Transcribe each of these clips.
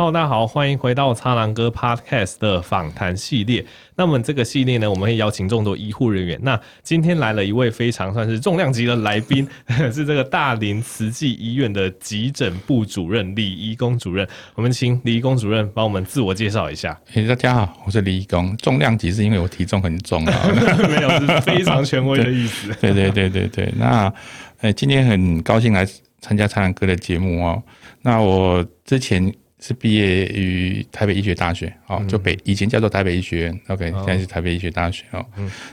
Hello，大家好，欢迎回到苍狼哥 Podcast 的访谈系列。那么这个系列呢，我们会邀请众多医护人员。那今天来了一位非常算是重量级的来宾，是这个大林慈济医院的急诊部主任李宜工主任。我们请李宜工主任帮我们自我介绍一下。欸，大家好，我是李宜工。重量级是因为我体重很重啊，没有，是非常权威的意思。对对对对对。那呃，今天很高兴来参加苍狼哥的节目哦。那我之前。是毕业于台北医学大学，哦，就北以前叫做台北医学院，OK，现在是台北医学大学哦。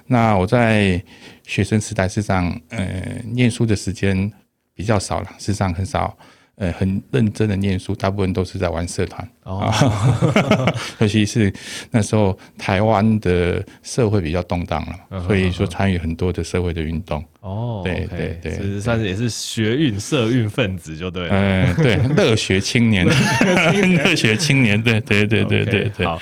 那我在学生时代，事实上，呃，念书的时间比较少了，事实上很少。呃，很认真的念书，大部分都是在玩社团哦，尤其是那时候台湾的社会比较动荡了，所以说参与很多的社会的运动哦。对对对，其实算是也是学运社运分子就对了。嗯，对，热血青年，热血青年，对对对对对对。好，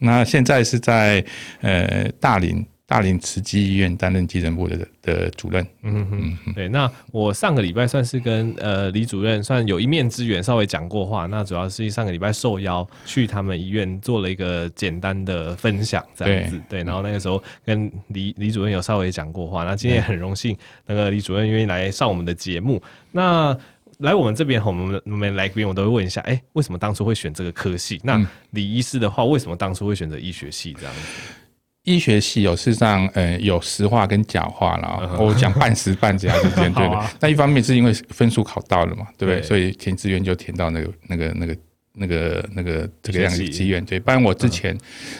那现在是在呃大林。大林慈济医院担任急诊部的的主任。嗯哼，对。那我上个礼拜算是跟呃李主任算有一面之缘，稍微讲过话。那主要是上个礼拜受邀去他们医院做了一个简单的分享，这样子。对，对。然后那个时候跟李李主任有稍微讲过话。那今天也很荣幸，那个李主任愿意来上我们的节目。那来我们这边，我们我们来宾我都会问一下，哎、欸，为什么当初会选这个科系？那李医师的话，为什么当初会选择医学系这样子？医学系有事实上，呃，有实话跟假话啦。我讲半实半假之间，对不对？那一方面是因为分数考到了嘛，对不对？所以填志愿就填到那个、那个、那个、那个、那个这个样的医院。对，不然我之前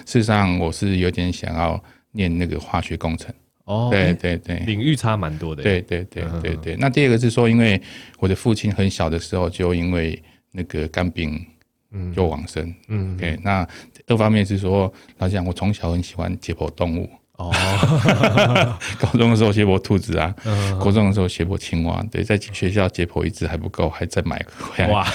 事实上我是有点想要念那个化学工程。哦，对对对，领域差蛮多的。对对对对对。那第二个是说，因为我的父亲很小的时候就因为那个肝病。就往生，嗯，OK，那二方面是说，老实讲，我从小很喜欢解剖动物，哦，高中的时候解剖兔子啊，嗯，高中的时候解剖青蛙，对，在学校解剖一只还不够，还在买回来，哇，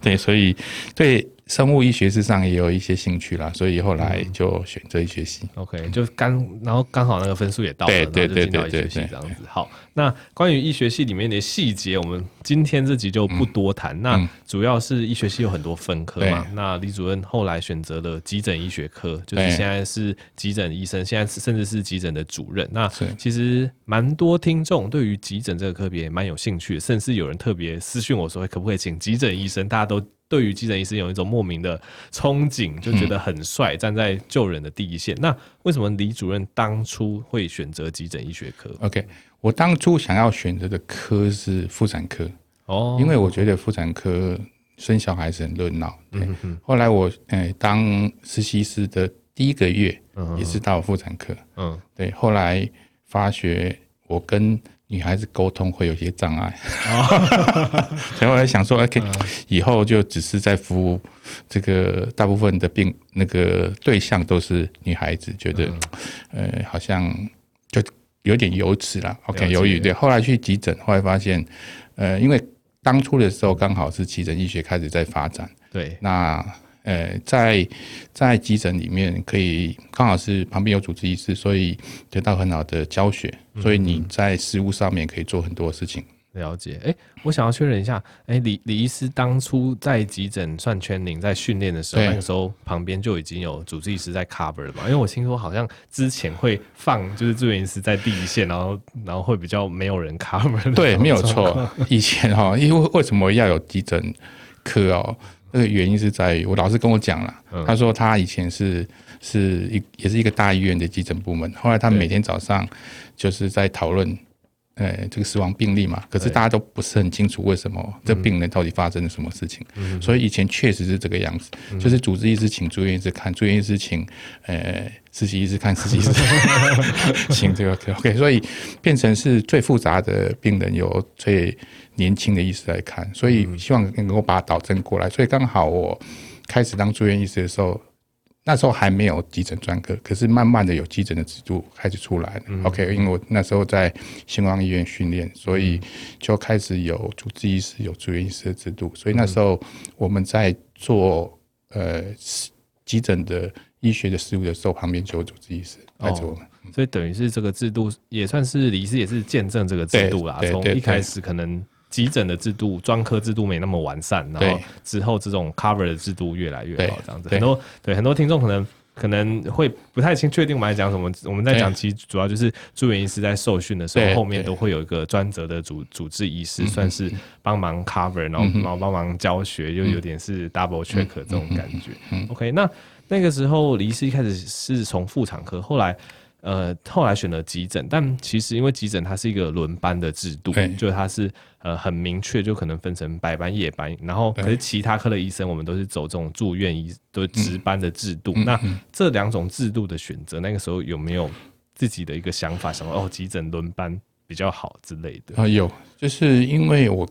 对，所以对。生物医学之上也有一些兴趣啦，所以后来就选择医学系。嗯、OK，就刚然后刚好那个分数也到了，对对对对对，对，对，这样子。好，那关于医学系里面的细节，我们今天这集就不多谈，嗯。那主要是医学系有很多分科嘛。那李主任后来选择了急诊医学科，就是现在是急诊医生，现在甚至是急诊的主任。那其实蛮多听众对于急诊这个科别蛮有兴趣的，甚至有人特别私讯我说，可不可以请急诊医生？大家都。对于急诊医生有一种莫名的憧憬，就觉得很帅，站在救人的第一线。嗯。那为什么李主任当初会选择急诊医学科？OK，我当初想要选择的科是妇产科哦，因为我觉得妇产科生小孩子很热闹。对，后来我呃当实习师的第一个月也是到妇产科，嗯，对，后来发觉我跟女孩子沟通会有些障碍，所以我在想说，OK，以后就只是在服务这个大部分的病那个对象都是女孩子，觉得呃好像就有点有齿了，OK，犹豫。对，后来去急诊，后来发现，呃，因为当初的时候刚好是急诊医学开始在发展，对，那。呃，在在急诊里面，可以刚好是旁边有主治医师，所以得到很好的教学，所以你在实务上面可以做很多事情。了解，哎、欸，我想要确认一下，哎、欸，李李医师当初在急诊算圈领在训练的时候，那个时候旁边就已经有主治医师在 cover 了嘛？因为我听说好像之前会放就是住院医师在第一线，然后然后会比较没有人 cover。对，没有错。以前哈，因为为什么要有急诊科哦？那个原因是在于我老师跟我讲了，他说他以前是是一也是一个大医院的急诊部门，后来他每天早上就是在讨论，呃，这个死亡病例嘛，可是大家都不是很清楚为什么这病人到底发生了什么事情，所以以前确实是这个样子，就是主治医师请住院医师看，住院医师请呃实习医师看，实习医师请这个 OK，所以变成是最复杂的病人有最。年轻的医师来看，所以希望能够把它导正过来。所以刚好我开始当住院医师的时候，那时候还没有急诊专科，可是慢慢的有急诊的制度开始出来了。OK，因为我那时候在新光医院训练，所以就开始有主治医师、有住院医师的制度。所以那时候我们在做呃急诊的医学的事务的时候，旁边就有主治医师带着我们。所以等于是这个制度也算是李医师也是见证这个制度啦。从一开始可能。急诊的制度、专科制度没那么完善，然后之后这种 cover 的制度越来越好，这样子。很多对很多听众可能可能会不太清确定我们在讲什么。我们在讲其实主要就是住院医师在受训的时候，后面都会有一个专责的主主治医师，算是帮忙 cover，然后然后帮忙教学，又有点是 double check 这种感觉。OK，那那个时候李医师一开始是从妇产科，后来。呃，后来选了急诊，但其实因为急诊它是一个轮班的制度，就它是呃很明确，就可能分成白班、夜班，然后可是其他科的医生，我们都是走这种住院医都值班的制度。嗯、那这两种制度的选择，那个时候有没有自己的一个想法，想说哦，急诊轮班比较好之类的？啊，有，就是因为我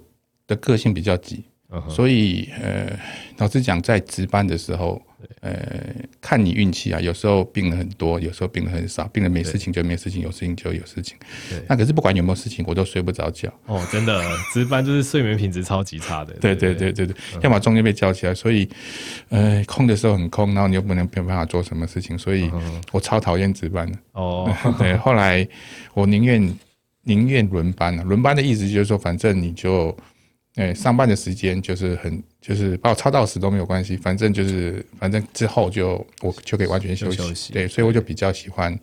的个性比较急。所以，呃，老实讲，在值班的时候，呃，看你运气啊。有时候病人很多，有时候病人很少。病人没事情就没事情，有事情就有事情。那可是不管有没有事情，我都睡不着觉。哦，真的，值班就是睡眠品质超级差的。对对对对对，要么中间被叫起来，所以，呃，空的时候很空，然后你又不能没有办法做什么事情，所以我超讨厌值班的。哦，对，后来我宁愿宁愿轮班了。轮班的意思就是说，反正你就。哎，上班的时间就是很，就是把我超到死都没有关系，反正就是，反正之后就我就可以完全休息。休息对，所以我就比较喜欢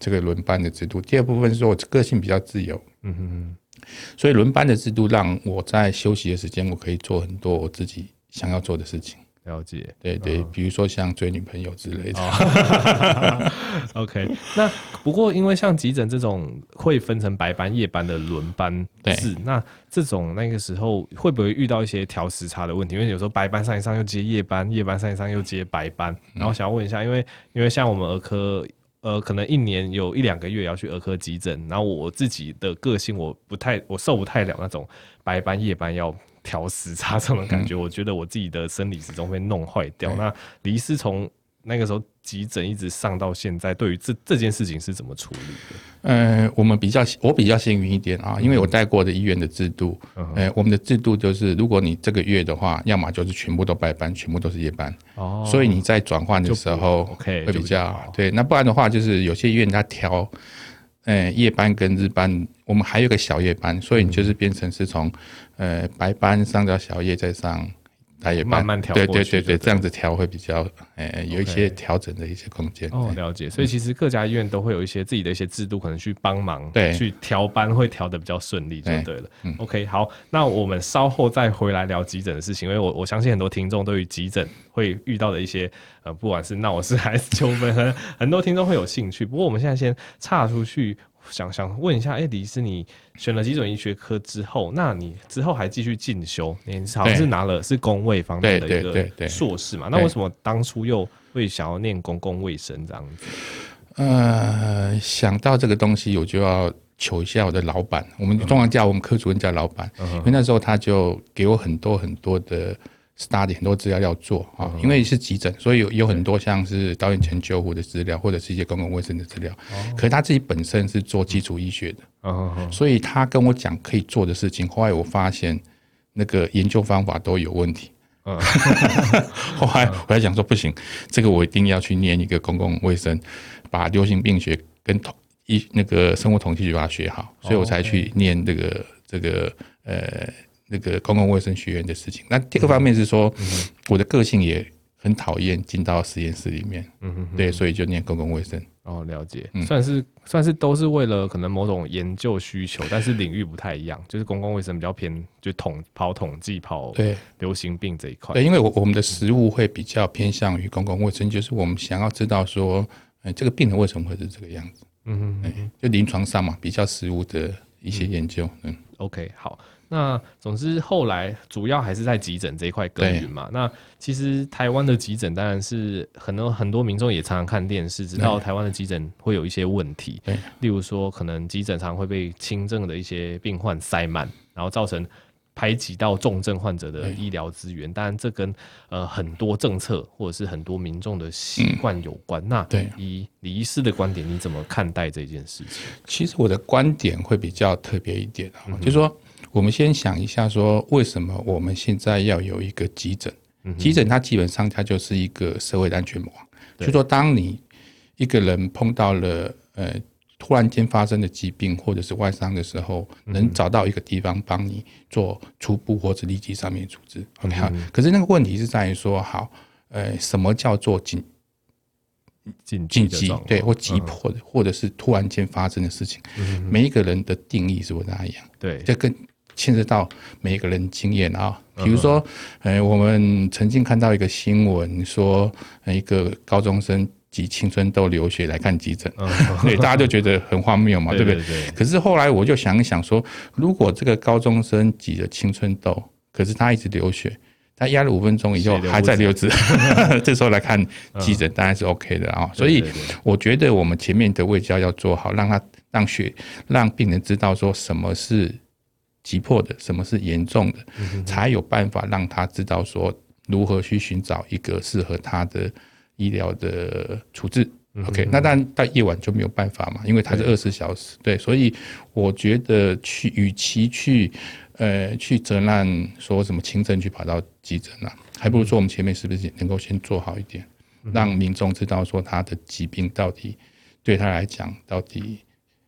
这个轮班的制度。第二部分是说我个性比较自由，嗯哼哼，所以轮班的制度让我在休息的时间，我可以做很多我自己想要做的事情。了解，对对，比如说像追女朋友之类的。OK，那不过因为像急诊这种会分成白班、夜班的轮班制，那这种那个时候会不会遇到一些调时差的问题？因为有时候白班上一上又接夜班，夜班上一上又接白班。然后想要问一下，因为因为像我们儿科，呃，可能一年有一两个月要去儿科急诊，然后我自己的个性我不太，我受不太了那种白班、夜班要。调时差这种感觉，我觉得我自己的生理时钟会弄坏掉。那李医师从那个时候急诊一直上到现在，对于这这件事情是怎么处理的？呃，我们比较我比较幸运一点啊，因为我带过的医院的制度，呃，我们的制度就是，如果你这个月的话，要么就是全部都白班，全部都是夜班。哦，所以你在转换的时候会比较对。那不然的话，就是有些医院它调。呃，夜班跟日班，我们还有个小夜班，所以你就是变成是从呃白班上到小夜，再上大夜班，慢慢调。对对对对，这样子调会比较呃有一些调整的一些空间。哦，了解。所以其实各家医院都会有一些自己的一些制度，可能去帮忙，对，去调班会调的比较顺利，就对了。OK，好，那我们稍后再回来聊急诊的事情，因为我我相信很多听众对于急诊会遇到的一些。呃，不管是闹事还是 纠纷，很很多听众会有兴趣。不过我们现在先岔出去，想想问一下，哎、欸，李医师，你选了急诊医学科之后，那你之后还继续进修？你好像是拿了是公卫方面的一个硕士嘛？那为什么当初又会想要念公共卫生这样子？呃，想到这个东西，我就要求一下我的老板。我们通常叫我们科主任叫老板，嗯、因为那时候他就给我很多很多的。Study 很多资料要做啊，因为是急诊，所以有有很多像是导演前救护的资料，或者是一些公共卫生的资料。可是他自己本身是做基础医学的，所以他跟我讲可以做的事情，后来我发现那个研究方法都有问题。后来我还想说不行，这个我一定要去念一个公共卫生，把流行病学跟统医那个生物统计学把它学好，所以我才去念这个这个呃。那个公共卫生学院的事情，那第二个方面是说，我的个性也很讨厌进到实验室里面，嗯哼，对，所以就念公共卫生。哦，了解，算是算是都是为了可能某种研究需求，但是领域不太一样，就是公共卫生比较偏就统跑统计跑对流行病这一块。对，因为我我们的实物会比较偏向于公共卫生，就是我们想要知道说，哎，这个病人为什么会是这个样子？嗯嗯，就临床上嘛，比较实物的一些研究。嗯，OK，好。那总之后来主要还是在急诊这一块耕耘嘛。那其实台湾的急诊当然是很多很多民众也常常看电视，知道台湾的急诊会有一些问题。例如说可能急诊常会被轻症的一些病患塞满，然后造成排挤到重症患者的医疗资源。当然这跟呃很多政策或者是很多民众的习惯有关。那以李医师的观点，你怎么看待这件事情？其实我的观点会比较特别一点啊，就是说。我们先想一下，说为什么我们现在要有一个急诊？急诊它基本上它就是一个社会的安全网。就说当你一个人碰到了呃突然间发生的疾病或者是外伤的时候，能找到一个地方帮你做初步或者立即上面处置。OK 哈，可是那个问题是在于说，好，呃，什么叫做紧紧紧急对或急迫的，或者是突然间发生的事情？每一个人的定义是不大一样。对，这跟牵涉到每一个人经验啊。比如说，呃，我们曾经看到一个新闻，说一个高中生。挤青春痘流血来看急诊，对，大家就觉得很荒谬嘛，对不对？可是后来我就想一想说，如果这个高中生挤了青春痘，可是他一直流血，他压了五分钟以后还在流汁，这时候来看急诊当然是 OK 的啊。所以我觉得我们前面的卫教要做好，让他让血让病人知道说什么是急迫的，什么是严重的，才有办法让他知道说如何去寻找一个适合他的。医疗的处置，OK，那当然到夜晚就没有办法嘛，因为它是二十四小时，对，所以我觉得去，与其去，呃，去责难说什么轻症去跑到急诊啊，还不如说我们前面是不是能够先做好一点，让民众知道说他的疾病到底对他来讲到底，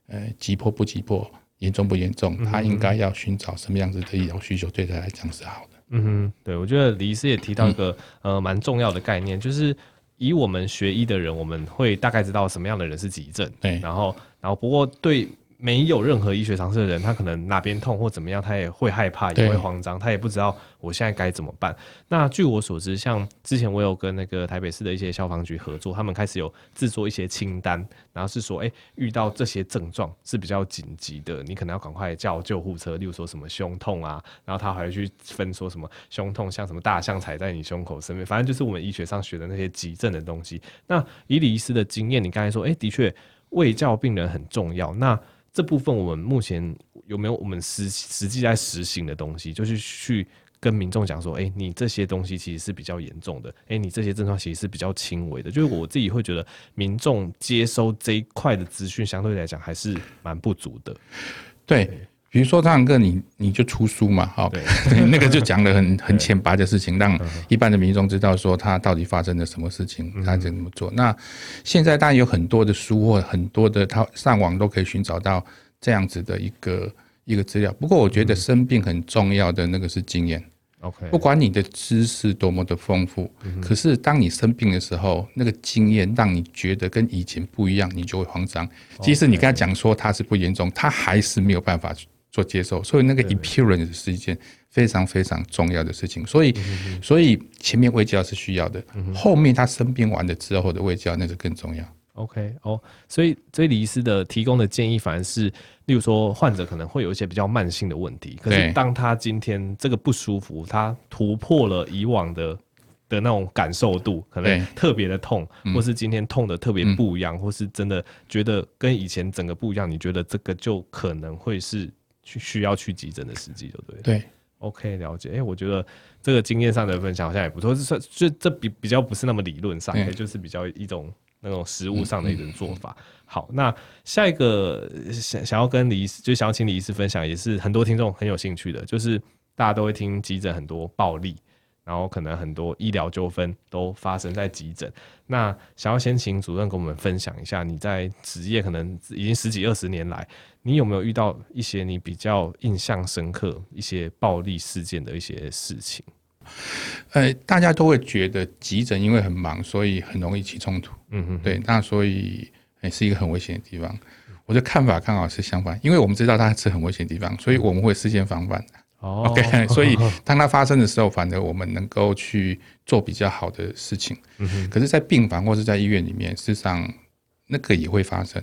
呃，急迫不急迫，严重不严重，他应该要寻找什么样子的医疗需求，对他来讲是好的。嗯哼，对，我觉得李医师也提到一个呃蛮重要的概念，就是。以我们学医的人，我们会大概知道什么样的人是急症。对，然后，然后不过对没有任何医学常识的人，他可能哪边痛或怎么样，他也会害怕，也会慌张，他也不知道我现在该怎么办。那据我所知，像之前我有跟那个台北市的一些消防局合作，他们开始有制作一些清单，然后是说，哎，遇到这些症状是比较紧急的，你可能要赶快叫救护车。例如说什么胸痛啊，然后他还会去分说什么胸痛像什么大象踩在你胸口上面，反正就是我们医学上学的那些急症的东西。那以李医师的经验，你刚才说，哎，的确胃教病人很重要。那这部分我们目前有没有我们实实际在实行的东西，就是去。跟民众讲说，哎、你这些东西其实是比较严重的，哎、你这些症状其实是比较轻微的。就是我自己会觉得，民众接收这一块的资讯，相对来讲还是蛮不足的。对，比如说张哥，你你就出书嘛，好，对，那个就讲了很 很浅白的事情，让一般的民众知道说他到底发生了什么事情，他怎么做。那现在当然有很多的书或很多的，他上网都可以寻找到这样子的一个。一个资料，不过我觉得生病很重要的那个是经验。OK，不管你的知识多么的丰富，可是当你生病的时候，那个经验让你觉得跟以前不一样，你就会慌张。即使你跟他讲说他是不严重，他还是没有办法做接受。所以那个 appearance 是一件非常非常重要的事情。所以，所以前面卫教是需要的，后面他生病完了之后的卫教那是更重要。OK，哦，所以这李医师的提供的建议，反而是，例如说患者可能会有一些比较慢性的问题，可是当他今天这个不舒服，他突破了以往的的那种感受度，可能特别的痛，或是今天痛的特别不一样，或是真的觉得跟以前整个不一样，你觉得这个就可能会是去需要去急诊的时机，就对？对，OK，了解。哎、欸，我觉得这个经验上的分享好像也不错，是算就这比比较不是那么理论上，也就是比较一种。那种实物上的一种做法。好，那下一个想想要跟李医师，就想要请李医师分享，也是很多听众很有兴趣的，就是大家都会听急诊很多暴力，然后可能很多医疗纠纷都发生在急诊。那想要先请主任跟我们分享一下，你在职业可能已经十几二十年来，你有没有遇到一些你比较印象深刻一些暴力事件的一些事情？呃，大家都会觉得急诊因为很忙，所以很容易起冲突。嗯嗯，对，那所以也是一个很危险的地方。我的看法刚好是相反，因为我们知道它是很危险的地方，所以我们会事先防范。哦，OK，所以当它发生的时候，反而我们能够去做比较好的事情。可是，在病房或是在医院里面，事实上那个也会发生。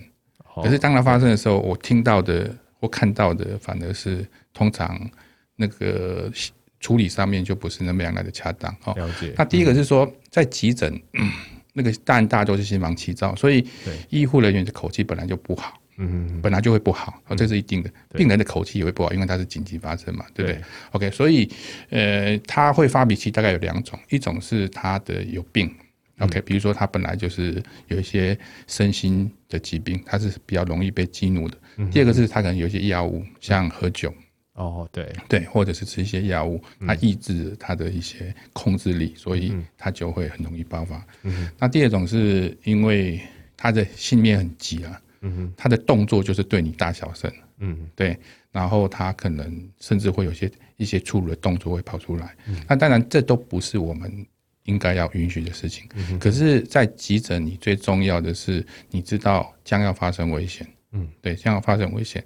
可是当它发生的时候，我听到的或看到的，反而是通常那个。处理上面就不是那么样来的恰当哦。了解。那第一个是说，在急诊，嗯，那个当然大家都是心忙气躁，所以医护人员的口气本来就不好，嗯，本来就会不好，这是一定的。病人的口气也会不好，因为他是紧急发生嘛，对不对？OK，所以呃，他会发脾气，大概有两种，一种是他的有病，OK，比如说他本来就是有一些身心的疾病，他是比较容易被激怒的。第二个是他可能有一些药物，像喝酒。哦，对。对，或者是吃一些药物，它抑制它的一些控制力，嗯、所以它就会很容易爆发。嗯、那第二种是因为他的心里面很急啊，嗯哼，他的动作就是对你大小声，嗯，对，然后他可能甚至会有些一些粗鲁的动作会跑出来，嗯，那当然这都不是我们应该要允许的事情，嗯，可是，在急诊，你最重要的是你知道将要发生危险，嗯，对，将要发生危险，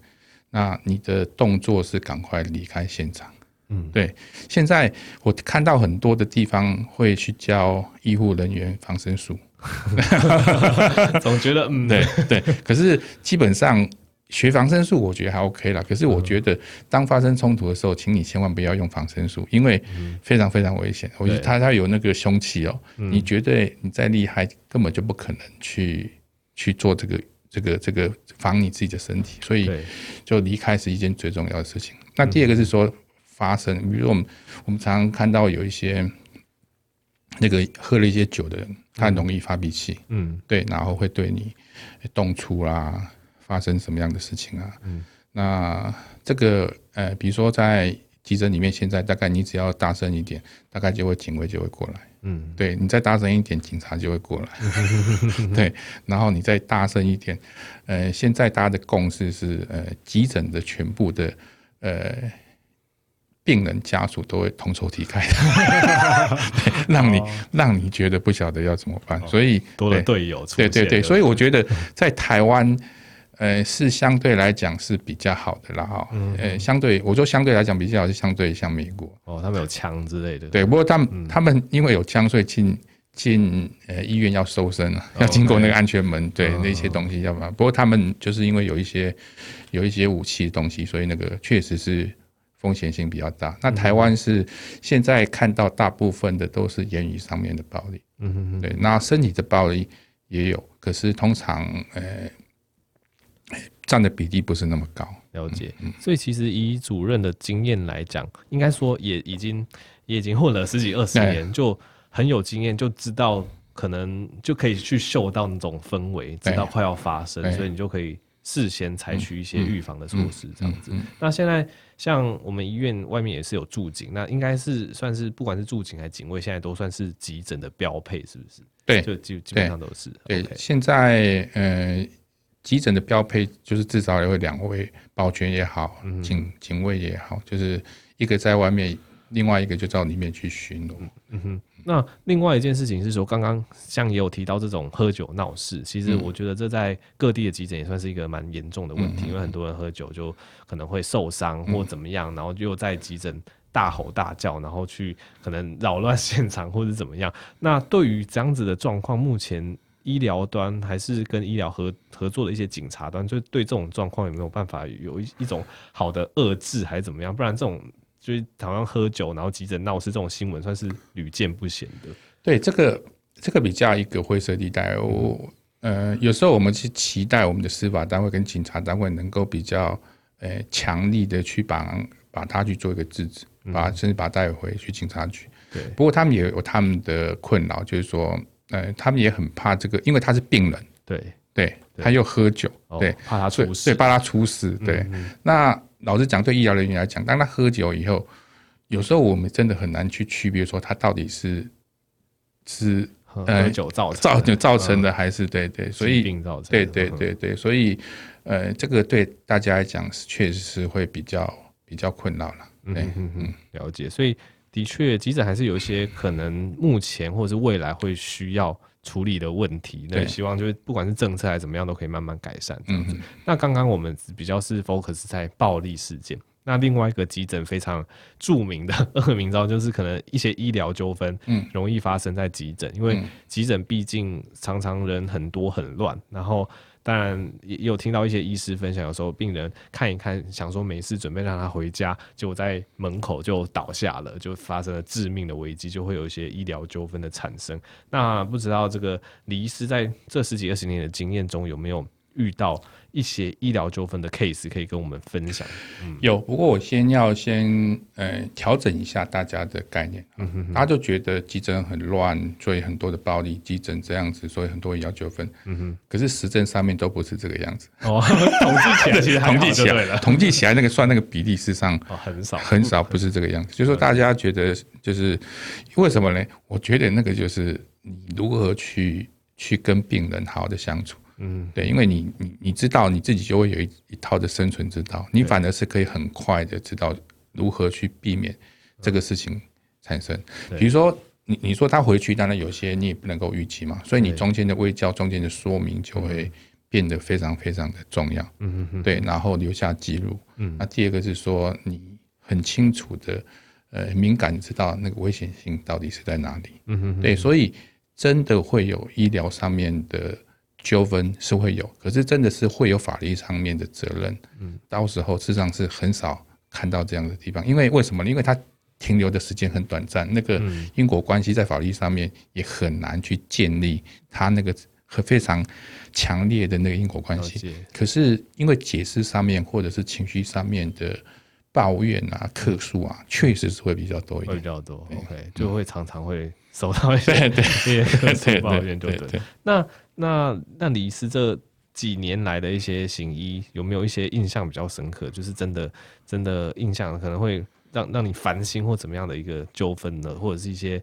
那你的动作是赶快离开现场。嗯，对，现在我看到很多的地方会去教医护人员防身术，总觉得嗯，对对。可是基本上学防身术，我觉得还 OK 啦。可是我觉得当发生冲突的时候，请你千万不要用防身术，因为非常非常危险。我觉得他他有那个凶器哦，你绝对你再厉害，根本就不可能去去做这个这个这个防你自己的身体。所以就离开是一件最重要的事情。那第二个是说。发生，比如说我们我们常常看到有一些那个喝了一些酒的人，他很容易发脾气，嗯，对，然后会对你动粗啦，发生什么样的事情啊？嗯，那这个呃，比如说在急诊里面，现在大概你只要大声一点，大概就会警卫就会过来，嗯，对，你再大声一点，警察就会过来，对，然后你再大声一点，呃，现在大家的共识是，呃，急诊的全部的呃。病人家属都会同仇敌忾的，让你让你觉得不晓得要怎么办，所以多了队友。对对对，所以我觉得在台湾，呃，是相对来讲是比较好的啦哈。呃，相对我说相对来讲比较好，是相对像美国哦，他们有枪之类的。对，不过他们他们因为有枪，所以进进呃医院要搜身啊，要经过那个安全门，对那些东西要不然。不过他们就是因为有一些有一些武器的东西，所以那个确实是。风险性比较大。那台湾是现在看到大部分的都是言语上面的暴力，嗯对。那身体的暴力也有，可是通常呃占的比例不是那么高。了解。所以其实以主任的经验来讲，应该说也已经也已经混了十几二十年，就很有经验，就知道可能就可以去嗅到那种氛围，知道快要发生，所以你就可以。事先采取一些预防的措施，这样子。那现在像我们医院外面也是有驻警，那应该是算是不管是驻警还是警卫，现在都算是急诊的标配，是不是？对，就基基本上都是。对，现在呃，急诊的标配就是至少有两位保全也好，警警卫也好，就是一个在外面，另外一个就到里面去巡逻。嗯哼。那另外一件事情是说，刚刚像也有提到这种喝酒闹事，其实我觉得这在各地的急诊也算是一个蛮严重的问题，因为很多人喝酒就可能会受伤或怎么样，然后又在急诊大吼大叫，然后去可能扰乱 现场或者怎么样。那对于这样子的状况，目前医疗端还是跟医疗合合作的一些警察端，就对这种状况有没有办法有一一种好的遏制，还是怎么样？不然这种。就是好像喝酒，然后急诊闹事这种新闻，算是屡见不鲜的。对，这个这个比较一个灰色地带。我呃，有时候我们是期待我们的司法单位跟警察单位能够比较呃强力的去把把他去做一个制止，把甚至把他带回去警察局。对。不过他们也有他们的困扰，就是说，呃，他们也很怕这个，因为他是病人。对对。他又喝酒，对，怕他出事，对，怕他出事。对。那。老实讲，对医疗人员来讲，当他喝酒以后，有时候我们真的很难去区别说他到底是是喝酒造造造成的，还是对对，所以造成对对对对，所以呃，这个对大家来讲是确实是会比较比较困扰了。嗯嗯嗯，了解。所以的确，急诊还是有一些可能目前或者是未来会需要处理的问题，那希望就是不管是政策还是怎么样，都可以慢慢改善。嗯嗯。那刚刚我们比较是 focus 在暴力事件，那另外一个急诊非常著名的恶名昭就是可能一些医疗纠纷，嗯，容易发生在急诊，因为急诊毕竟常常人很多很乱，然后。当然也有听到一些医师分享，有时候病人看一看，想说没事，准备让他回家，结果在门口就倒下了，就发生了致命的危机，就会有一些医疗纠纷的产生。那不知道这个李医师在这十几二十年的经验中，有没有遇到？一些医疗纠纷的 case 可以跟我们分享。嗯，有，不过我先要先呃调整一下大家的概念。嗯哼，哼，大家就觉得急诊很乱，所以很多的暴力，急诊这样子，所以很多医疗纠纷。嗯哼，可是实证上面都不是这个样子。哦，统计起来其实统计起来统计起来那个算那个比例，事实上很少很少，不是这个样子。就是说大家觉得就是为什么呢？我觉得那个就是你如何去去跟病人好好的相处。嗯，对，因为你你你知道你自己就会有一一套的生存之道，你反而是可以很快的知道如何去避免这个事情产生。比如说你你说他回去，当然有些你也不能够预期嘛，所以你中间的微教、中间的说明就会变得非常非常的重要。嗯嗯对，然后留下记录。嗯，那第二个是说你很清楚的。呃，敏感知道那个危险性到底是在哪里？嗯哼哼，对，所以真的会有医疗上面的纠纷是会有，可是真的是会有法律上面的责任。嗯，到时候事实上是很少看到这样的地方，因为为什么？因为它停留的时间很短暂，那个因果关系在法律上面也很难去建立它那个很非常强烈的那个因果关系。可是因为解释上面或者是情绪上面的。抱怨啊，客诉啊，确实是会比较多一点，会比较多。OK，就会常常会收到一些这 些客诉抱怨，对对。那那那李医师这几年来的一些行医，有没有一些印象比较深刻？就是真的真的印象可能会让让你烦心或怎么样的一个纠纷呢？或者是一些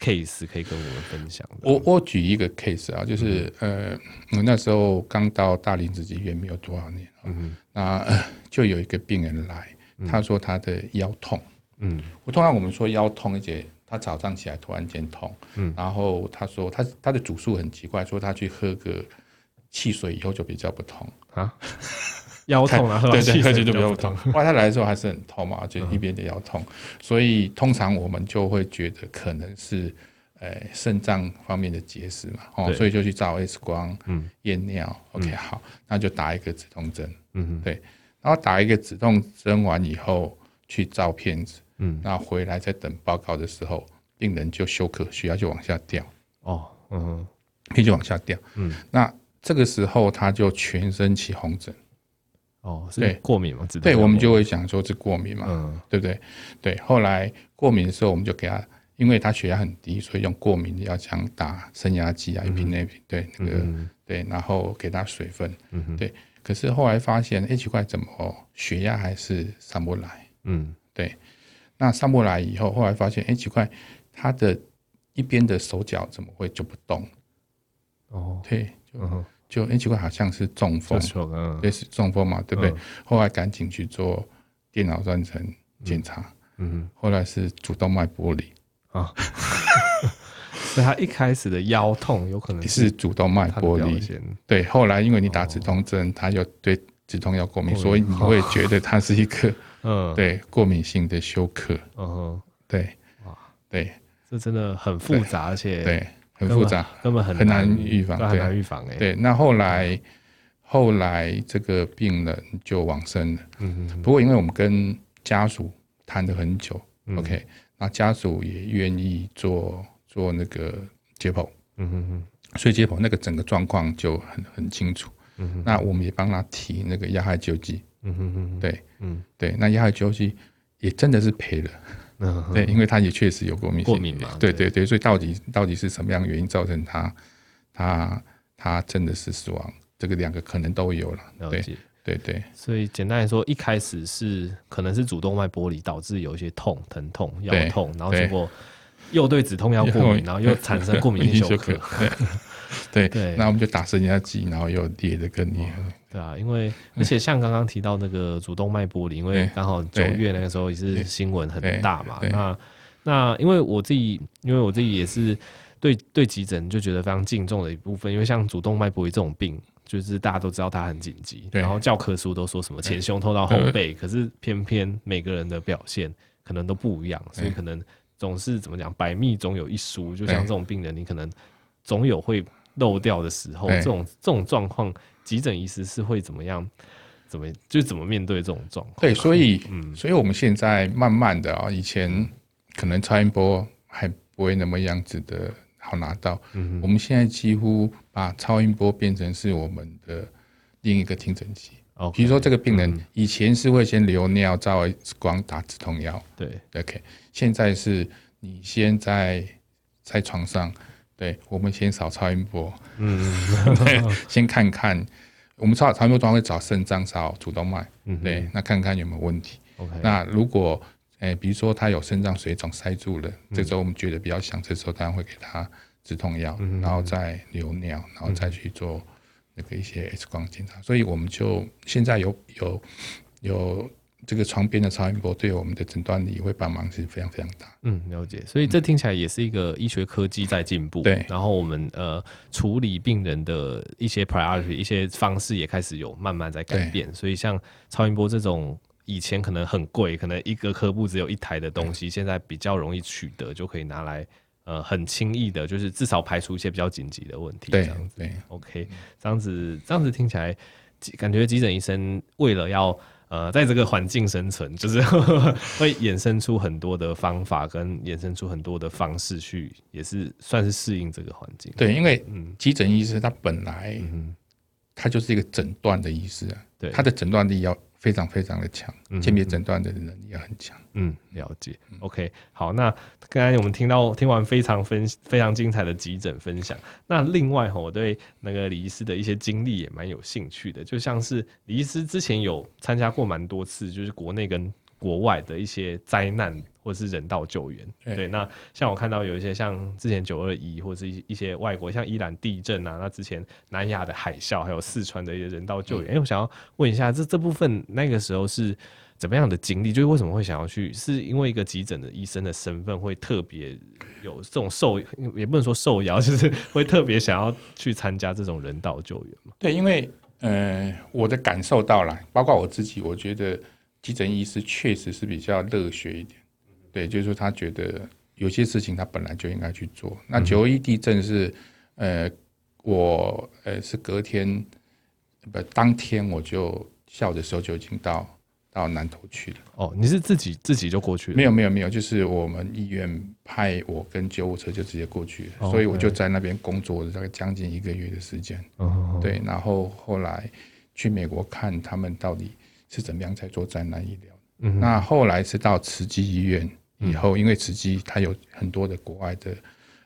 case 可以跟我们分享？我我举一个 case 啊，就是、嗯、呃，我那时候刚到大林子医院没有多少年，嗯，那、呃、就有一个病人来。他说他的腰痛，嗯，我通常我们说腰痛，而且他早上起来突然间痛，嗯，然后他说他他的主诉很奇怪，说他去喝个汽水以后就比较不痛。啊，腰痛啊，喝汽水就比较不痛。后来他来的时候还是很痛嘛，就一边的腰痛，所以通常我们就会觉得可能是呃肾脏方面的结石嘛，哦，所以就去照 X 光，嗯，验尿，OK，好，那就打一个止痛针，嗯，对。然后打一个止痛针完以后去照片子，嗯，那回来在等报告的时候，病人就休克，血压就往下掉，哦，嗯，血就往下掉，嗯，那这个时候他就全身起红疹，哦，是过敏吗？对，我们就会想说是过敏嘛，嗯，对不对？对，后来过敏的时候，我们就给他，因为他血压很低，所以用过敏的药枪打升压剂啊，一瓶那瓶，对，那个，对，然后给他水分，嗯，对。可是后来发现，哎，奇怪，怎么血压还是上不来？嗯，对。那上不来以后，后来发现，哎，奇怪，他的一边的手脚怎么会就不动？哦，对，就就哎，奇怪，好像是中风，对是中风嘛，对不对？后来赶紧去做电脑断层检查，嗯，后来是主动脉剥离啊。所以他一开始的腰痛有可能是主动脉剥离，对。后来因为你打止痛针，他又对止痛药过敏，所以你会觉得他是一个嗯，对过敏性的休克。嗯哼，对，哇，对，这真的很复杂，而且对很复杂，根本很很难预防，很难预防哎。对，那后来后来这个病人就往生了。嗯嗯。不过因为我们跟家属谈了很久，OK，那家属也愿意做。做那个解剖，嗯哼哼，所以解剖那个整个状况就很很清楚，嗯哼，那我们也帮他提那个压害救济，嗯哼哼，对，嗯。对，那压害救济也真的是赔了，嗯哼，对，因为他也确实有过敏，过敏嘛，对对。对，所以到底到底是什么样的原因造成他他他真的是死亡，这个两个可能都有了，了解，对对。对，所以简单来说，一开始是可能是主动脉剥离导致有一些痛疼痛腰痛，然后结果。又对止痛药过敏，然后又产生过敏性 休克。对 对，那我们就打升压剂，然后又裂得更厉害。对啊，因为而且像刚刚提到那个主动脉剥离，因为刚好九月那个时候也是新闻很大嘛。那那因为我自己，因为我自己也是对对急诊就觉得非常敬重的一部分，因为像主动脉剥离这种病，就是大家都知道它很紧急，然后教科书都说什么前胸透到后背，可是偏偏每个人的表现可能都不一样，所以可能。总是怎么讲，百密总有一疏。就像这种病人，你可能总有会漏掉的时候。这种这种状况，急诊医师是会怎么样？怎么就怎么面对这种状况？对，所以，嗯，所以我们现在慢慢的啊，以前可能超音波还不会那么样子的好拿到。嗯，我们现在几乎把超音波变成是我们的另一个听诊器。哦，比如说这个病人以前是会先留尿，照 X 光，打止痛药。对，OK。现在是你先在在床上，对，我们先扫超音波，嗯，对先看看，我们超超音波端会找肾脏扫主动脉，嗯，对，那看看有没有问题。OK，那如果诶、欸，比如说他有肾脏水肿塞住了，嗯、这时候我们觉得比较响，这时候当然会给他止痛药，嗯，然后再留尿，然后再去做那个一些 X 光检查，所以我们就现在有有有这个床边的超音波，对我们的诊断力会帮忙是非常非常大。嗯，了解。所以这听起来也是一个医学科技在进步。对，然后我们呃处理病人的一些 priority 一些方式也开始有慢慢在改变。所以像超音波这种以前可能很贵，可能一个科部只有一台的东西，现在比较容易取得，就可以拿来。呃，很轻易的，就是至少排除一些比较紧急的问题，这样子。OK，这样子，这样子听起来，感觉急诊医生为了要呃，在这个环境生存，就是会衍生出很多的方法，跟衍生出很多的方式去，也是算是适应这个环境。对，因为嗯，急诊医师他本来，嗯，他就是一个诊断的医师啊，对，他的诊断力要。非常非常的强，鉴别诊断的能力也很强。嗯，了解。OK，好，那刚才我们听到听完非常分非常精彩的急诊分享。那另外哈，我对那个李医师的一些经历也蛮有兴趣的，就像是李医师之前有参加过蛮多次，就是国内跟国外的一些灾难。或者是人道救援，对，那像我看到有一些像之前九二一，或者是一一些外国像伊朗地震啊，那之前南亚的海啸，还有四川的一些人道救援，哎、嗯欸，我想要问一下，这这部分那个时候是怎么样的经历？就是为什么会想要去？是因为一个急诊的医生的身份会特别有这种受，也不能说受邀，就是会特别想要去参加这种人道救援嘛？对，因为呃，我的感受到了，包括我自己，我觉得急诊医师确实是比较热血一点。对，就是说他觉得有些事情他本来就应该去做。那九一地震是，呃，我呃是隔天不当天我就下午的时候就已经到到南投去了。哦，你是自己自己就过去了？没有没有没有，就是我们医院派我跟救护车就直接过去所以我就在那边工作了大概将近一个月的时间。哦，对，然后后来去美国看他们到底是怎么样在做灾难医疗。嗯，那后来是到慈济医院。以后，因为慈济它有很多的国外的，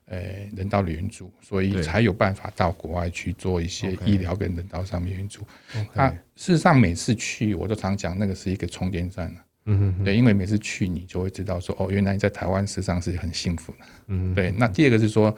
呃，人道的援助，所以才有办法到国外去做一些医疗跟人道上面援助。那事实上每次去，我都常讲，那个是一个充电站。嗯嗯，对，因为每次去，你就会知道说，哦，原来你在台湾事实上是很幸福的。嗯，对。那第二个是说，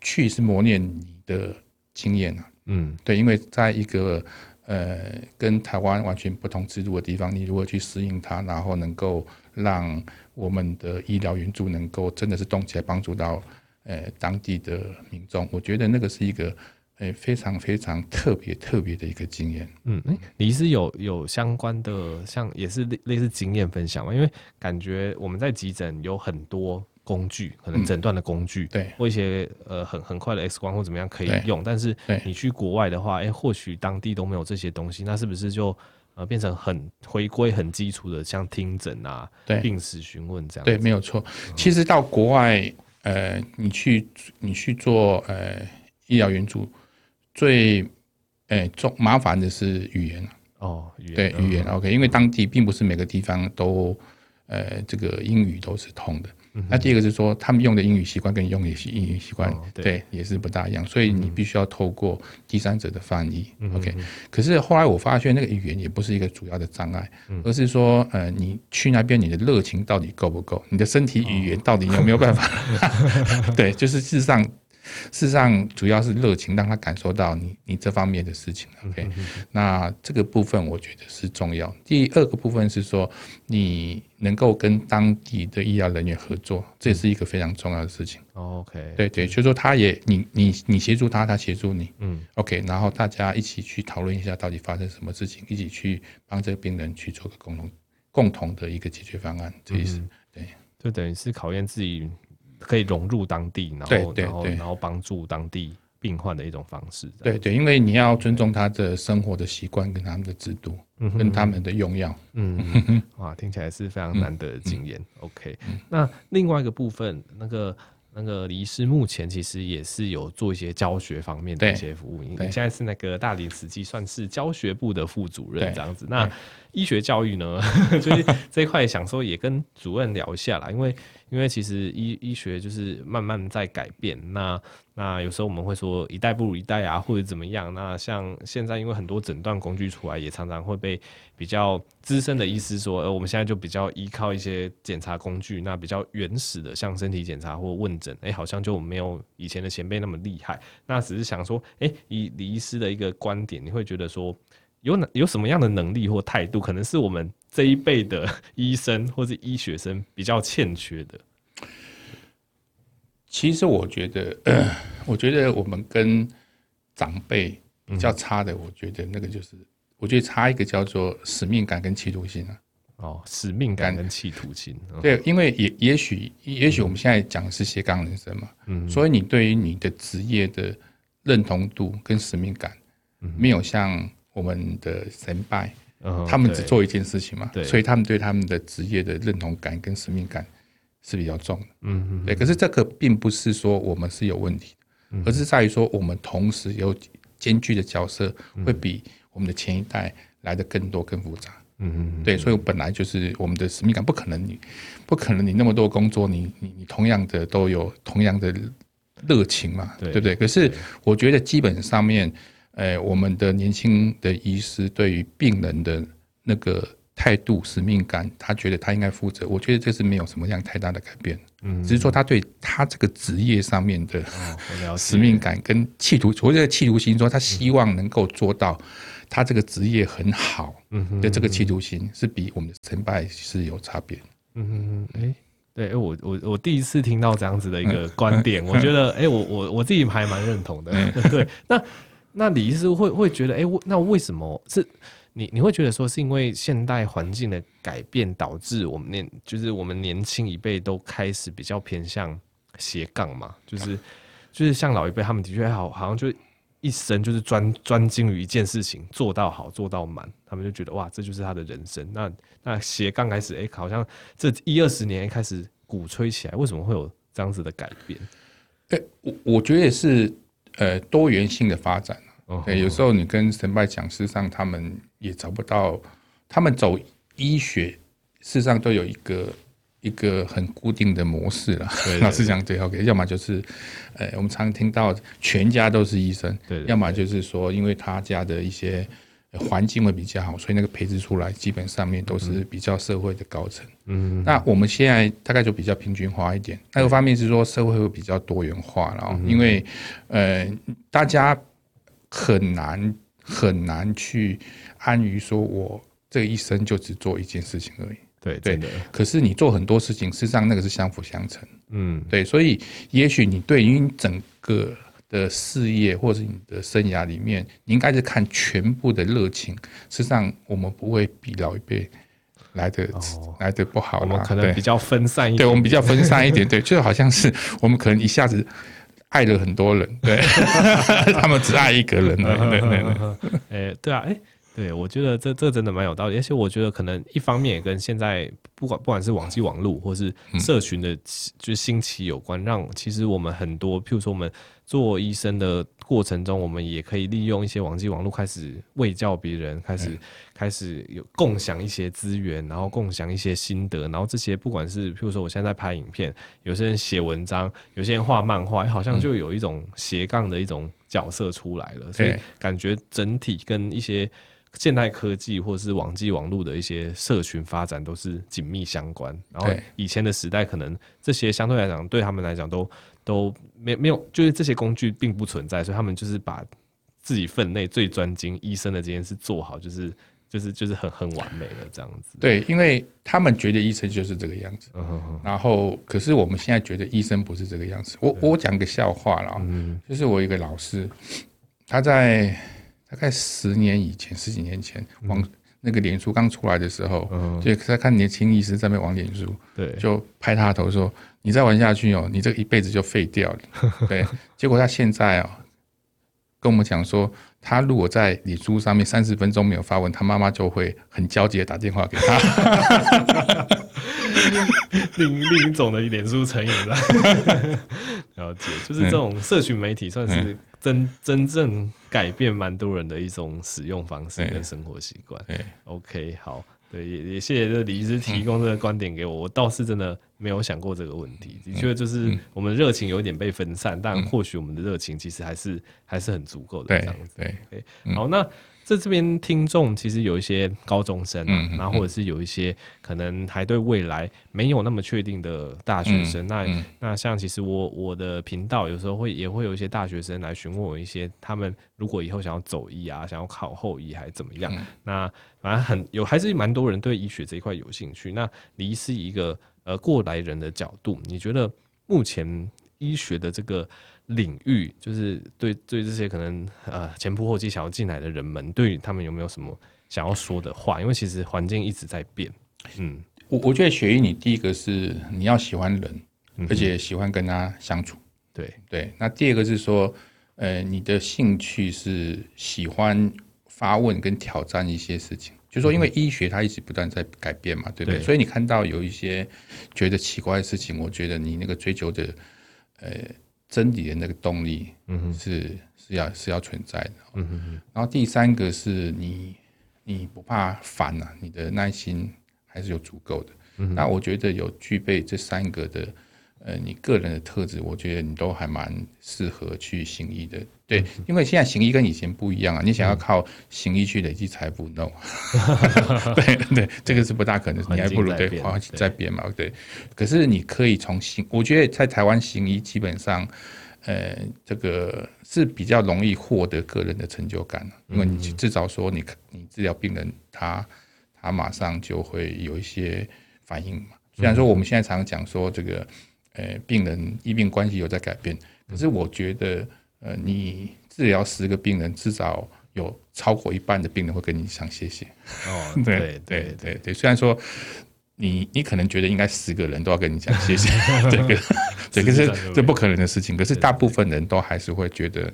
去是磨练你的经验啊。嗯，对，因为在一个呃跟台湾完全不同制度的地方，你如何去适应它，然后能够让我们的医疗援助能够真的是动起来帮助到呃当地的民众，我觉得那个是一个呃非常非常特别特别的一个经验。嗯，哎，李医师有有相关的像也是类类似经验分享吗？因为感觉我们在急诊有很多工具，可能诊断的工具，对、嗯，或一些呃很很快的 X 光或怎么样可以用，但是你去国外的话，哎，或许当地都没有这些东西，那是不是就？呃，变成很回归很基础的，像听诊啊，对，病史询问这样。对，没有错。其实到国外，呃，你去你去做呃医疗援助，最呃重麻烦的是语言哦，语言对语言 OK，因为当地并不是每个地方都呃这个英语都是通的。那第二个是说，他们用的英语习惯跟你用的英语习惯，对，也是不大一样，所以你必须要透过第三者的翻译。OK，可是后来我发现，那个语言也不是一个主要的障碍，而是说，呃，你去那边，你的热情到底够不够？你的身体语言到底有没有办法？对，就是事实上。事实上，主要是热情，让他感受到你你这方面的事情。OK，那这个部分我觉得是重要。第二个部分是说，你能够跟当地的医疗人员合作，这也是一个非常重要的事情。OK，对对，就是说他也你你你协助他，他协助你。嗯，OK，然后大家一起去讨论一下到底发生什么事情，一起去帮这个病人去做个共同共同的一个解决方案。这意思，对，就等于是考验自己。可以融入当地，然后然后然后帮助当地病患的一种方式。对对，因为你要尊重他的生活的习惯跟他们的制度，嗯，跟他们的用药。嗯，哇，听起来是非常难得的经验。嗯、OK，、嗯、那另外一个部分，那个那个李医师目前其实也是有做一些教学方面的一些服务。你现在是那个大林慈济算是教学部的副主任这样子。那医学教育呢，就是这一块想说也跟主任聊一下啦，因为因为其实医医学就是慢慢在改变，那那有时候我们会说一代不如一代啊，或者怎么样。那像现在因为很多诊断工具出来，也常常会被比较资深的医师说，呃，我们现在就比较依靠一些检查工具，那比较原始的像身体检查或问诊，哎、好像就没有以前的前辈那么厉害。那只是想说，哎、以李医师的一个观点，你会觉得说有哪有什么样的能力或态度，可能是我们这一辈的 医生或是医学生比较欠缺的？其实我觉得，呃、我觉得我们跟长辈比较差的，我觉得那个就是，我觉得差一个叫做使命感跟企图心啊。哦，使命感跟企图心。对，因为也也许也许我们现在讲的是斜杠人生嘛，嗯，所以你对于你的职业的认同度跟使命感，没有像我们的神拜，他们只做一件事情嘛，所以他们对他们的职业的认同感跟使命感是比较重的，嗯嗯，对。可是这个并不是说我们是有问题的，而是在于说我们同时有兼具的角色，会比我们的前一代来的更多、更复杂。嗯嗯，对，所以本来就是我们的使命感，不可能你不可能你那么多工作，你你你同样的都有同样的热情嘛，对不对？可是我觉得基本上面，呃，我们的年轻的医师对于病人的那个态度、使命感，他觉得他应该负责，我觉得这是没有什么样太大的改变。嗯，只是说他对他这个职业上面的使命感跟企图，我觉得企图心，说他希望能够做到。他这个职业很好，嗯，的这个企图心是比我们的成败是有差别。嗯嗯嗯，对，我我我第一次听到这样子的一个观点，我觉得，哎，我我我自己还蛮认同的。对，那那李医师会会觉得，哎，那为什么是你你会觉得说是因为现代环境的改变导致我们年就是我们年轻一辈都开始比较偏向斜杠嘛？就是就是像老一辈他们的确好好像就。一生就是专专精于一件事情，做到好，做到满，他们就觉得哇，这就是他的人生。那那斜杠开始，哎、好像这一二十年开始鼓吹起来，为什么会有这样子的改变？哎、我我觉得也是，呃，多元性的发展。哦、对，有时候你跟神拜讲，事实上他们也找不到，他们走医学，事实上都有一个。一个很固定的模式了，老师讲，对，OK，要么就是，呃，我们常听到全家都是医生，对，要么就是说，因为他家的一些环境会比较好，所以那个培植出来基本上面都是比较社会的高层。嗯，那我们现在大概就比较平均化一点。那个方面是说，社会会比较多元化了，因为呃，大家很难很难去安于说我这一生就只做一件事情而已。对对的，可是你做很多事情，事实上那个是相辅相成。嗯，对，所以也许你对于你整个的事业或者你的生涯里面，你应该是看全部的热情。事实上，我们不会比老一辈来的、哦、来的不好，我们可能比较分散一点，点。对，我们比较分散一点，对，就好像是我们可能一下子爱了很多人，对，他们只爱一个人。对对对，哎，对啊，哎。对，我觉得这这真的蛮有道理，而且我觉得可能一方面也跟现在不管不管是网际网络或是社群的就兴起有关，让其实我们很多，譬如说我们做医生的过程中，我们也可以利用一些网际网络开始喂教别人，开始开始有共享一些资源，然后共享一些心得，然后这些不管是譬如说我现在在拍影片，有些人写文章，有些人画漫画，好像就有一种斜杠的一种角色出来了，所以感觉整体跟一些。现代科技或是网际网络的一些社群发展都是紧密相关，然后以前的时代可能这些相对来讲对他们来讲都都没没有，就是这些工具并不存在，所以他们就是把自己分内最专精医生的这件事做好，就是就是就是很很完美的这样子。对，因为他们觉得医生就是这个样子，然后可是我们现在觉得医生不是这个样子。我我讲个笑话了，就是我一个老师，他在。大概十年以前，十几年前，网那个脸书刚出来的时候，就在看年轻医师在那玩脸书，对，就拍他头说：“你再玩下去哦，你这一辈子就废掉了。”对，结果他现在哦，跟我们讲说，他如果在脸书上面三十分钟没有发文，他妈妈就会很焦急的打电话给他。另另一种的脸书成瘾了，了解，就是这种社群媒体算是真、嗯、真正改变蛮多人的一种使用方式跟生活习惯。OK，好。对，也也谢谢这李医师提供这个观点给我，嗯、我倒是真的没有想过这个问题。的确，就是我们热情有点被分散，嗯、但或许我们的热情其实还是还是很足够的这样子。对，好，那。在这边听众其实有一些高中生，啊，然后或者是有一些可能还对未来没有那么确定的大学生。那那像其实我我的频道有时候会也会有一些大学生来询问我一些，他们如果以后想要走医啊，想要考后医还是怎么样？那反正很有还是蛮多人对医学这一块有兴趣。那李医师一个呃过来人的角度，你觉得目前医学的这个？领域就是对对这些可能呃前仆后继想要进来的人们，对他们有没有什么想要说的话？因为其实环境一直在变。嗯，我我觉得学医，你第一个是你要喜欢人，而且喜欢跟他相处。对、嗯、对。那第二个是说，呃，你的兴趣是喜欢发问跟挑战一些事情。就是说，因为医学它一直不断在改变嘛，对不对？对，所以你看到有一些觉得奇怪的事情，我觉得你那个追求的，呃。真理的那个动力，嗯是是要是要存在的，嗯哼，然后第三个是你你不怕烦啊，你的耐心还是有足够的，嗯，那我觉得有具备这三个的。呃，你个人的特质，我觉得你都还蛮适合去行医的，对，因为现在行医跟以前不一样啊，你想要靠行医去累积财富，no，对对，这个是不大可能，你还不如对环境在变嘛，对，可是你可以从行，我觉得在台湾行医基本上，呃，这个是比较容易获得个人的成就感，因为你至少说你你治疗病人，他他马上就会有一些反应嘛，虽然说我们现在常常讲说这个。呃，病人医病关系有在改变，可是我觉得，呃，你治疗十个病人，至少有超过一半的病人会跟你讲谢谢。哦，对对对对对，虽然说你你可能觉得应该十个人都要跟你讲谢谢，这个这个是 这不可能的事情，可是大部分人都还是会觉得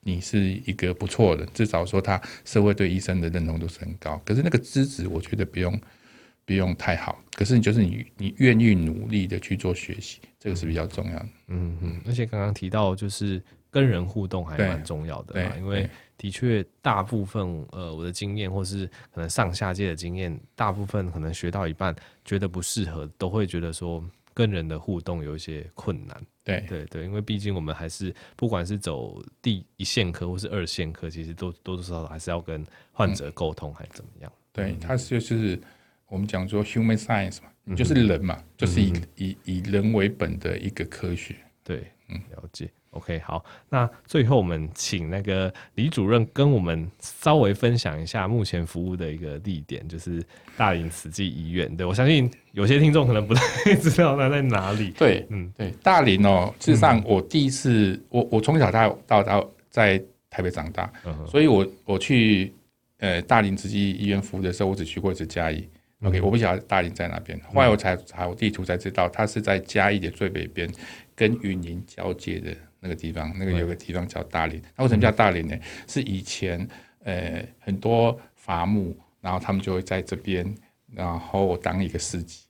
你是一个不错的，至少说他社会对医生的认同度是很高。可是那个资质，我觉得不用。不用太好，可是你就是你，你愿意努力的去做学习，这个是比较重要的。嗯嗯，而且刚刚提到就是跟人互动还蛮重要的嘛，因为的确大部分呃我的经验或是可能上下届的经验，大部分可能学到一半觉得不适合，都会觉得说跟人的互动有一些困难。对对对，因为毕竟我们还是不管是走第一线科或是二线科，其实都多多少少还是要跟患者沟通，还是怎么样？对，他就是。我们讲说 human science 嘛，你就是人嘛，嗯、就是以、嗯、以以人为本的一个科学。对，嗯，了解。OK，好，那最后我们请那个李主任跟我们稍微分享一下目前服务的一个地点，就是大林慈济医院。对，我相信有些听众可能不太 知道它在哪里。对，嗯，对，大林哦，事实上我第一次，嗯、我我从小到到到在台北长大，嗯、所以我我去呃大林慈济医院服务的时候，我只去过一次嘉义。OK，我不晓得大林在哪边。后来我才查我地图才知道，它是在嘉义的最北边，跟云林交界的那个地方。那个有个地方叫大林。那为什么叫大林呢？是以前呃很多伐木，然后他们就会在这边，然后当一个市集，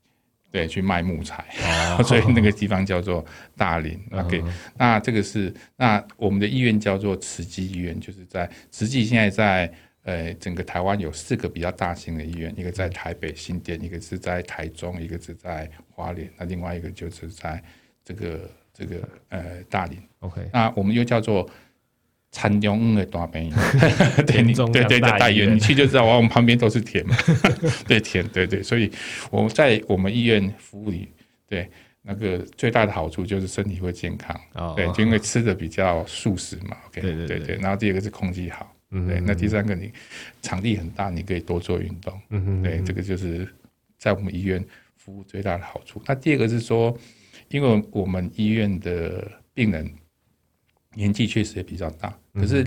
对，去卖木材，所以那个地方叫做大林。OK，那这个是那我们的医院叫做慈济医院，就是在慈济现在在。呃，整个台湾有四个比较大型的医院，一个在台北新店，一个是在台中，一个是在花莲，那另外一个就是在这个这个呃大林。OK，那我们又叫做田中的大病院，对对对大医院，你去就知道，我们旁边都是田嘛，对田，对对，所以我们在我们医院服务里，对那个最大的好处就是身体会健康，哦、对，就因为吃的比较素食嘛，OK，对对对，对。对，然后第二个是空气好。嗯，对，那第三个你场地很大，你可以多做运动。嗯哼，对，这个就是在我们医院服务最大的好处。那第二个是说，因为我们医院的病人年纪确实也比较大，可是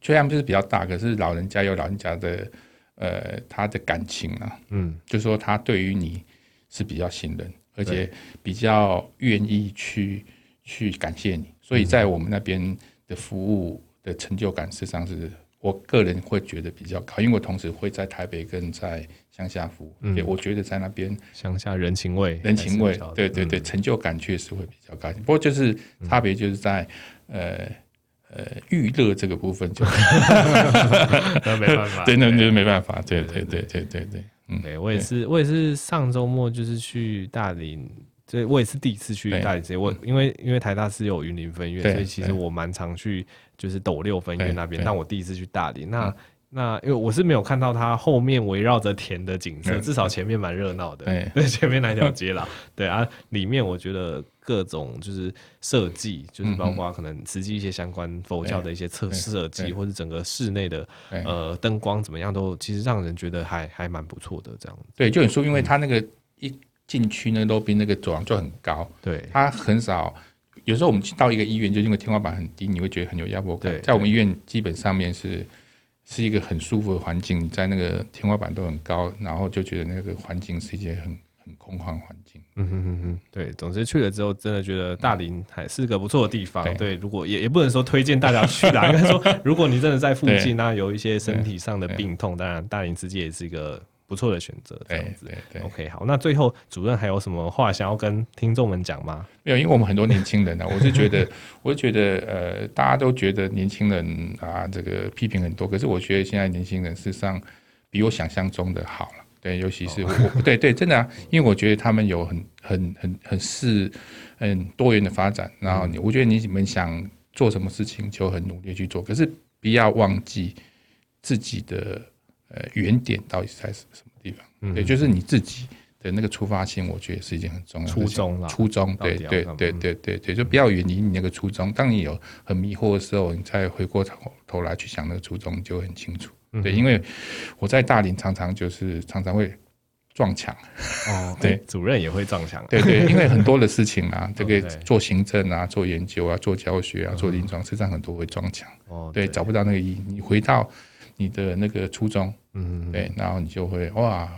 虽然就是比较大，可是老人家有老人家的呃他的感情啊，嗯，就说他对于你是比较信任，而且比较愿意去去感谢你，所以在我们那边的服务。的成就感，事实上是我个人会觉得比较高，因为我同时会在台北跟在乡下服务，嗯，我觉得在那边乡下人情味，人情味，对对对，成就感确实会比较高。不过就是差别就是在呃呃娱乐这个部分就 那 没办法，对，那就是没办法，对对对对对对，嗯，对我也是，我也是上周末就是去大林。所以我也是第一次去大林，我因为因为台大是有云林分院，所以其实我蛮常去就是斗六分院那边。但我第一次去大理，那那因为我是没有看到它后面围绕着田的景色，至少前面蛮热闹的，对，前面那条街啦，对啊，里面我觉得各种就是设计，就是包括可能实际一些相关佛教的一些设设计，或者整个室内的呃灯光怎么样，都其实让人觉得还还蛮不错的这样子。对，就你说，因为它那个一。进去那路边那个走廊就很高，对，它很少。有时候我们去到一个医院，就因为天花板很低，你会觉得很有压迫感。在我们医院基本上面是是一个很舒服的环境，在那个天花板都很高，然后就觉得那个环境是一些很很空旷环境。嗯哼哼哼，对，总之去了之后，真的觉得大林还是个不错的地方。对，对，如果也也不能说推荐大家去啦，应该说如果你真的在附近，那有一些身体上的病痛，当然大林自己也是一个。不错的选择，这样子。OK，好，那最后主任还有什么话想要跟听众们讲吗？没有，因为我们很多年轻人呢、啊，我是觉得，我是觉得，呃，大家都觉得年轻人啊，这个批评很多，可是我觉得现在年轻人事实上比我想象中的好了。对，尤其是我，哦、对对，真的啊，因为我觉得他们有很很很很是很多元的发展，然后你，我觉得你们想做什么事情就很努力去做，可是不要忘记自己的。呃，原点到底是在什么地方？嗯，对，就是你自己的那个出发性，我觉得是一件很重要的初衷了。初衷，对对对对对对，就不要远离你那个初衷。当你有很迷惑的时候，你再回过头头来去想那个初衷，就很清楚。对，因为我在大林常常就是常常会撞墙。哦，对，主任也会撞墙。对对，因为很多的事情啊，这个做行政啊，做研究啊，做教学啊，做临床，实际上很多会撞墙。哦，对，找不到那个意义。你回到你的那个初衷。嗯，对，然后你就会哇，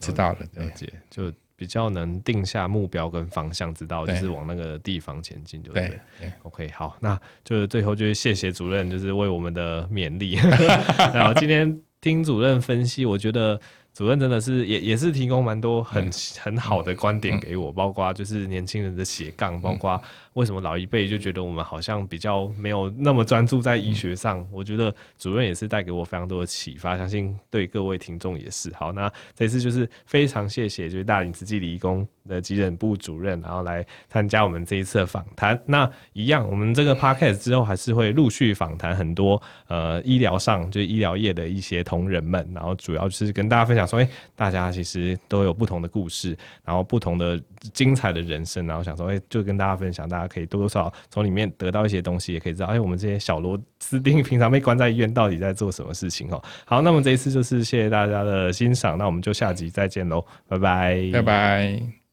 知道了，了解，就比较能定下目标跟方向，知道就是往那个地方前进，就对。对，OK，好，那就是最后就是谢谢主任，就是为我们的勉励。然后今天听主任分析，我觉得。主任真的是也也是提供蛮多很很好的观点给我，包括就是年轻人的斜杠，包括为什么老一辈就觉得我们好像比较没有那么专注在医学上。我觉得主任也是带给我非常多的启发，相信对各位听众也是。好，那这次就是非常谢谢就是大林慈济理工的急诊部主任，然后来参加我们这一次的访谈。那一样，我们这个 podcast 之后还是会陆续访谈很多呃医疗上就是医疗业的一些同仁们，然后主要就是跟大家分享。所以大家其实都有不同的故事，然后不同的精彩的人生，然后想说，哎，就跟大家分享，大可以多多少少从里面得到一些东西，也可以知道，哎，我们这些小螺丝钉平常被关在医院，到底在做什么事情哦。好，那么这一次就是谢谢大家的欣赏，那我们就下集再见喽，拜拜，拜拜。